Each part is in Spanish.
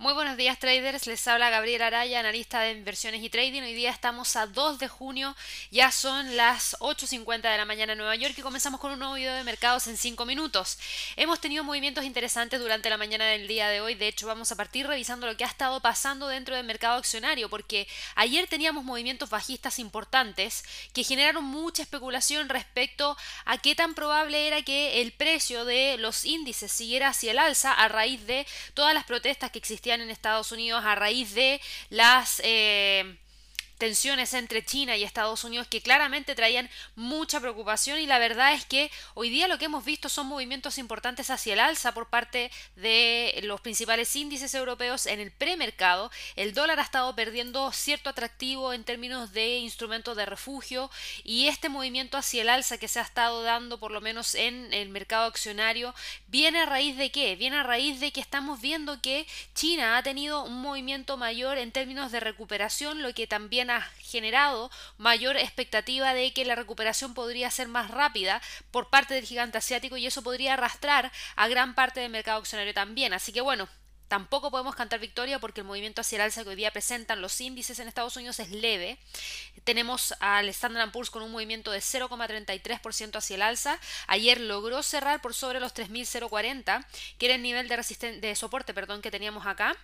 Muy buenos días traders, les habla Gabriel Araya, analista de inversiones y trading. Hoy día estamos a 2 de junio, ya son las 8.50 de la mañana en Nueva York y comenzamos con un nuevo video de mercados en 5 minutos. Hemos tenido movimientos interesantes durante la mañana del día de hoy, de hecho vamos a partir revisando lo que ha estado pasando dentro del mercado accionario, porque ayer teníamos movimientos bajistas importantes que generaron mucha especulación respecto a qué tan probable era que el precio de los índices siguiera hacia el alza a raíz de todas las protestas que existían en Estados Unidos a raíz de las eh, tensiones entre China y Estados Unidos que claramente traían mucha preocupación y la verdad es que hoy día lo que hemos visto son movimientos importantes hacia el alza por parte de los principales índices europeos en el premercado. El dólar ha estado perdiendo cierto atractivo en términos de instrumentos de refugio y este movimiento hacia el alza que se ha estado dando por lo menos en el mercado accionario viene a raíz de qué? Viene a raíz de que estamos viendo que China ha tenido un movimiento mayor en términos de recuperación, lo que también ha generado mayor expectativa de que la recuperación podría ser más rápida por parte del gigante asiático y eso podría arrastrar a gran parte del mercado accionario también. Así que bueno, Tampoco podemos cantar victoria porque el movimiento hacia el alza que hoy día presentan los índices en Estados Unidos es leve. Tenemos al Standard Poor's con un movimiento de 0,33% hacia el alza. Ayer logró cerrar por sobre los 3.040, que era el nivel de, de soporte perdón, que teníamos acá.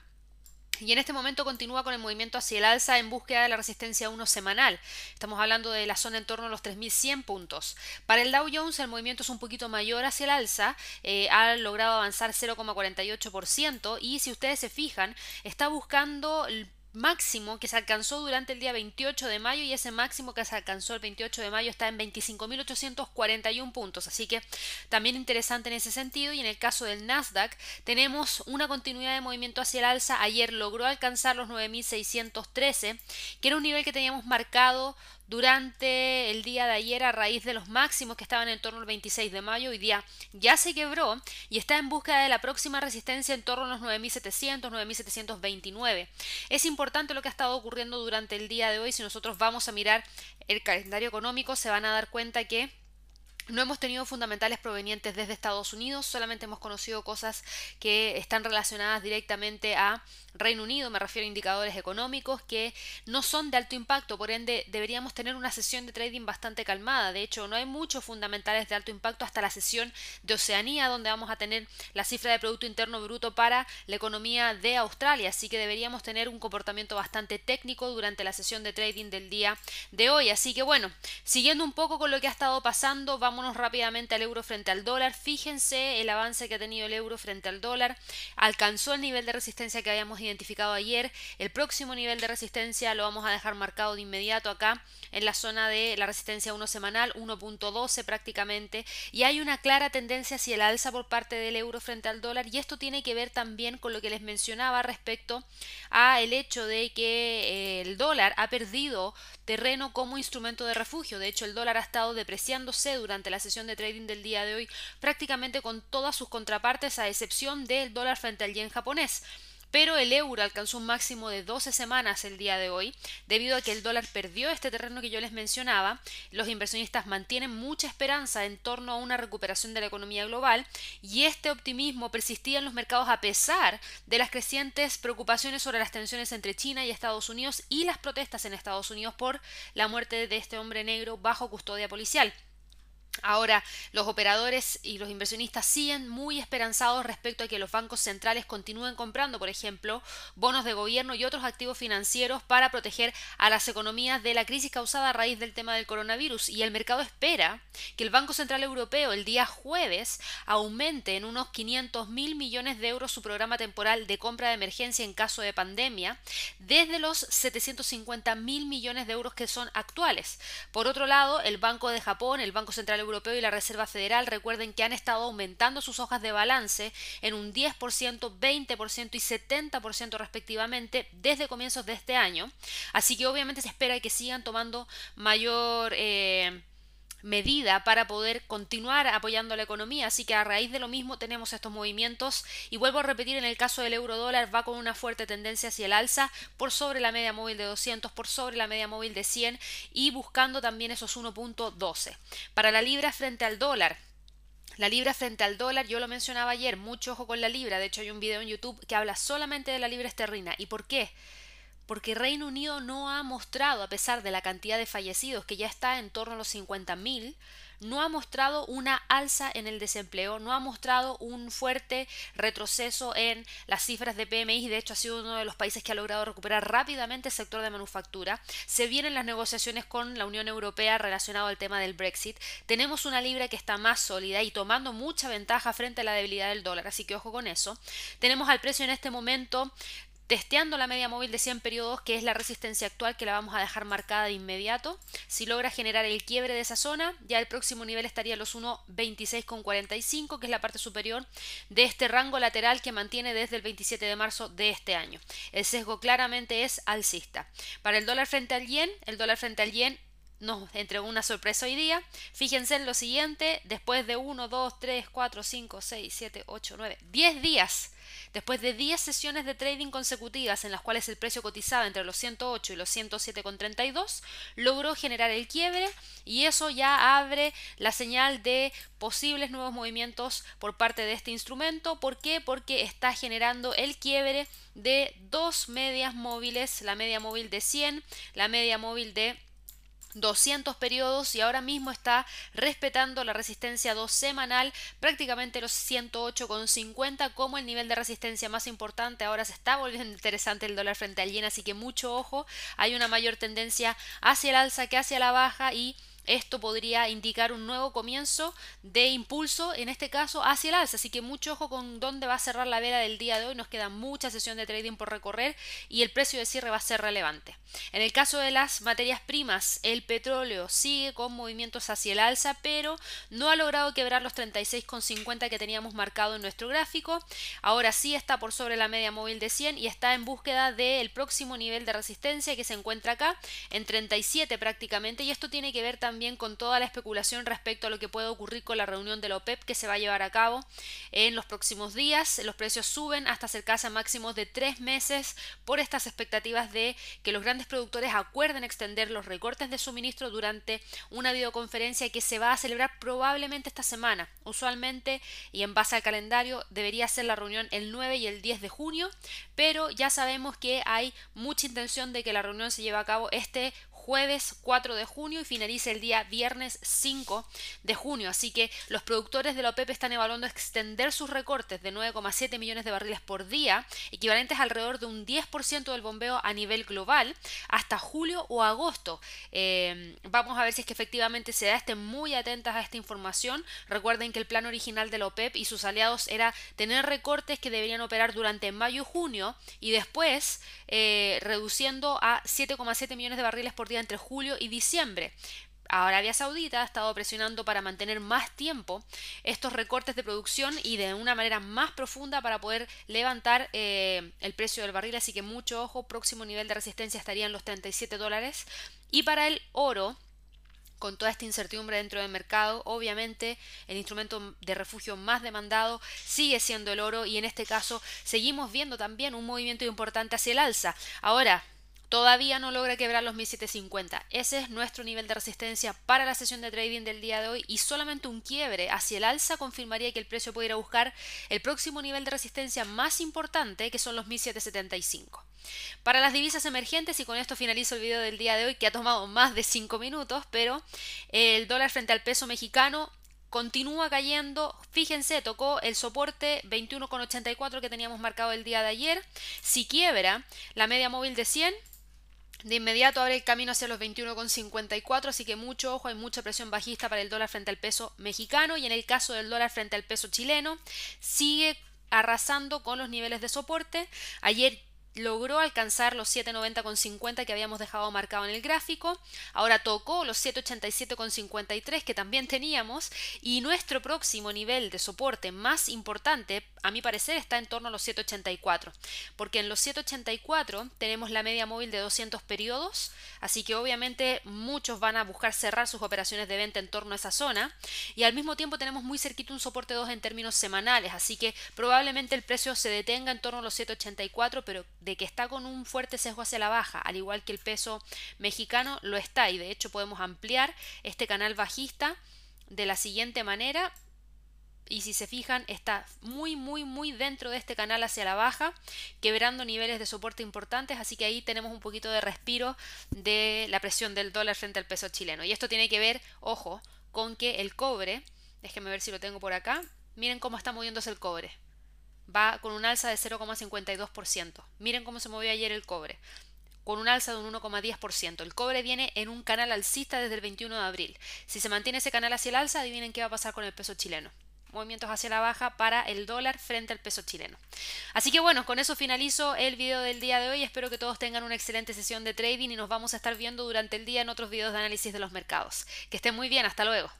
Y en este momento continúa con el movimiento hacia el alza en búsqueda de la resistencia 1 semanal. Estamos hablando de la zona en torno a los 3.100 puntos. Para el Dow Jones el movimiento es un poquito mayor hacia el alza, eh, ha logrado avanzar 0,48% y si ustedes se fijan, está buscando máximo que se alcanzó durante el día 28 de mayo y ese máximo que se alcanzó el 28 de mayo está en 25.841 puntos. Así que también interesante en ese sentido y en el caso del Nasdaq tenemos una continuidad de movimiento hacia el alza. Ayer logró alcanzar los 9.613 que era un nivel que teníamos marcado durante el día de ayer a raíz de los máximos que estaban en torno al 26 de mayo. Hoy día ya se quebró y está en búsqueda de la próxima resistencia en torno a los 9700, 9729. Es importante lo que ha estado ocurriendo durante el día de hoy. Si nosotros vamos a mirar el calendario económico, se van a dar cuenta que no hemos tenido fundamentales provenientes desde Estados Unidos, solamente hemos conocido cosas que están relacionadas directamente a Reino Unido, me refiero a indicadores económicos que no son de alto impacto, por ende deberíamos tener una sesión de trading bastante calmada. De hecho, no hay muchos fundamentales de alto impacto hasta la sesión de Oceanía, donde vamos a tener la cifra de Producto Interno Bruto para la economía de Australia, así que deberíamos tener un comportamiento bastante técnico durante la sesión de trading del día de hoy. Así que bueno, siguiendo un poco con lo que ha estado pasando, vámonos rápidamente al euro frente al dólar. Fíjense el avance que ha tenido el euro frente al dólar. Alcanzó el nivel de resistencia que habíamos identificado ayer. El próximo nivel de resistencia lo vamos a dejar marcado de inmediato acá en la zona de la resistencia 1 semanal, 1.12 prácticamente. Y hay una clara tendencia hacia el alza por parte del euro frente al dólar. Y esto tiene que ver también con lo que les mencionaba respecto a el hecho de que eh, el dólar ha perdido terreno como instrumento de refugio. De hecho, el dólar ha estado depreciándose durante la sesión de trading del día de hoy prácticamente con todas sus contrapartes a excepción del dólar frente al yen japonés pero el euro alcanzó un máximo de 12 semanas el día de hoy, debido a que el dólar perdió este terreno que yo les mencionaba. Los inversionistas mantienen mucha esperanza en torno a una recuperación de la economía global y este optimismo persistía en los mercados a pesar de las crecientes preocupaciones sobre las tensiones entre China y Estados Unidos y las protestas en Estados Unidos por la muerte de este hombre negro bajo custodia policial. Ahora, los operadores y los inversionistas siguen muy esperanzados respecto a que los bancos centrales continúen comprando, por ejemplo, bonos de gobierno y otros activos financieros para proteger a las economías de la crisis causada a raíz del tema del coronavirus. Y el mercado espera que el Banco Central Europeo el día jueves aumente en unos 500 mil millones de euros su programa temporal de compra de emergencia en caso de pandemia, desde los 750 mil millones de euros que son actuales. Por otro lado, el Banco de Japón, el Banco Central Europeo y la Reserva Federal, recuerden que han estado aumentando sus hojas de balance en un 10%, 20% y 70% respectivamente desde comienzos de este año. Así que obviamente se espera que sigan tomando mayor... Eh, medida para poder continuar apoyando la economía. Así que a raíz de lo mismo tenemos estos movimientos y vuelvo a repetir en el caso del euro dólar va con una fuerte tendencia hacia el alza por sobre la media móvil de 200, por sobre la media móvil de 100 y buscando también esos 1.12. Para la libra frente al dólar La libra frente al dólar, yo lo mencionaba ayer, mucho ojo con la libra, de hecho hay un video en YouTube que habla solamente de la libra esterlina. ¿Y por qué? Porque Reino Unido no ha mostrado, a pesar de la cantidad de fallecidos que ya está en torno a los 50.000, no ha mostrado una alza en el desempleo, no ha mostrado un fuerte retroceso en las cifras de PMI, de hecho ha sido uno de los países que ha logrado recuperar rápidamente el sector de manufactura. Se vienen las negociaciones con la Unión Europea relacionado al tema del Brexit. Tenemos una libra que está más sólida y tomando mucha ventaja frente a la debilidad del dólar, así que ojo con eso. Tenemos al precio en este momento testeando la media móvil de 100 periodos, que es la resistencia actual que la vamos a dejar marcada de inmediato. Si logra generar el quiebre de esa zona, ya el próximo nivel estaría los 1.26,45, que es la parte superior de este rango lateral que mantiene desde el 27 de marzo de este año. El sesgo claramente es alcista. Para el dólar frente al yen, el dólar frente al yen nos entregó una sorpresa hoy día. Fíjense en lo siguiente, después de 1, 2, 3, 4, 5, 6, 7, 8, 9, 10 días Después de 10 sesiones de trading consecutivas en las cuales el precio cotizaba entre los 108 y los 107,32, logró generar el quiebre y eso ya abre la señal de posibles nuevos movimientos por parte de este instrumento. ¿Por qué? Porque está generando el quiebre de dos medias móviles, la media móvil de 100, la media móvil de 200 periodos y ahora mismo está respetando la resistencia 2 semanal, prácticamente los 108,50 como el nivel de resistencia más importante. Ahora se está volviendo interesante el dólar frente al yen, así que mucho ojo, hay una mayor tendencia hacia el alza que hacia la baja y esto podría indicar un nuevo comienzo de impulso, en este caso hacia el alza. Así que mucho ojo con dónde va a cerrar la vela del día de hoy. Nos queda mucha sesión de trading por recorrer y el precio de cierre va a ser relevante. En el caso de las materias primas, el petróleo sigue con movimientos hacia el alza, pero no ha logrado quebrar los 36,50 que teníamos marcado en nuestro gráfico. Ahora sí está por sobre la media móvil de 100 y está en búsqueda del próximo nivel de resistencia que se encuentra acá en 37 prácticamente. Y esto tiene que ver también también con toda la especulación respecto a lo que puede ocurrir con la reunión de la OPEP que se va a llevar a cabo en los próximos días. Los precios suben hasta acercarse a máximos de tres meses por estas expectativas de que los grandes productores acuerden extender los recortes de suministro durante una videoconferencia que se va a celebrar probablemente esta semana. Usualmente y en base al calendario debería ser la reunión el 9 y el 10 de junio, pero ya sabemos que hay mucha intención de que la reunión se lleve a cabo este jueves 4 de junio y finaliza el día viernes 5 de junio. Así que los productores de la OPEP están evaluando extender sus recortes de 9,7 millones de barriles por día, equivalentes alrededor de un 10% del bombeo a nivel global, hasta julio o agosto. Eh, vamos a ver si es que efectivamente se da. Estén muy atentas a esta información. Recuerden que el plan original de la OPEP y sus aliados era tener recortes que deberían operar durante mayo y junio y después eh, reduciendo a 7,7 millones de barriles por día entre julio y diciembre. Arabia Saudita ha estado presionando para mantener más tiempo estos recortes de producción y de una manera más profunda para poder levantar eh, el precio del barril. Así que mucho ojo, próximo nivel de resistencia estaría en los 37 dólares. Y para el oro, con toda esta incertidumbre dentro del mercado, obviamente el instrumento de refugio más demandado sigue siendo el oro y en este caso seguimos viendo también un movimiento importante hacia el alza. Ahora, Todavía no logra quebrar los 1750. Ese es nuestro nivel de resistencia para la sesión de trading del día de hoy y solamente un quiebre hacia el alza confirmaría que el precio puede ir a buscar el próximo nivel de resistencia más importante que son los 1775. Para las divisas emergentes, y con esto finalizo el video del día de hoy que ha tomado más de 5 minutos, pero el dólar frente al peso mexicano continúa cayendo. Fíjense, tocó el soporte 21,84 que teníamos marcado el día de ayer. Si quiebra la media móvil de 100, de inmediato abre el camino hacia los 21,54, así que mucho ojo, hay mucha presión bajista para el dólar frente al peso mexicano y en el caso del dólar frente al peso chileno sigue arrasando con los niveles de soporte. Ayer logró alcanzar los 790,50 que habíamos dejado marcado en el gráfico, ahora tocó los 787,53 que también teníamos y nuestro próximo nivel de soporte más importante, a mi parecer, está en torno a los 784, porque en los 784 tenemos la media móvil de 200 periodos, así que obviamente muchos van a buscar cerrar sus operaciones de venta en torno a esa zona. Y al mismo tiempo tenemos muy cerquito un soporte 2 en términos semanales, así que probablemente el precio se detenga en torno a los 784, pero de que está con un fuerte sesgo hacia la baja, al igual que el peso mexicano lo está. Y de hecho podemos ampliar este canal bajista de la siguiente manera y si se fijan está muy muy muy dentro de este canal hacia la baja, quebrando niveles de soporte importantes, así que ahí tenemos un poquito de respiro de la presión del dólar frente al peso chileno. Y esto tiene que ver, ojo, con que el cobre, déjenme ver si lo tengo por acá, miren cómo está moviéndose el cobre. Va con un alza de 0,52%. Miren cómo se movió ayer el cobre con un alza de un 1,10%. El cobre viene en un canal alcista desde el 21 de abril. Si se mantiene ese canal hacia el alza, adivinen qué va a pasar con el peso chileno movimientos hacia la baja para el dólar frente al peso chileno. Así que bueno, con eso finalizo el video del día de hoy. Espero que todos tengan una excelente sesión de trading y nos vamos a estar viendo durante el día en otros videos de análisis de los mercados. Que estén muy bien, hasta luego.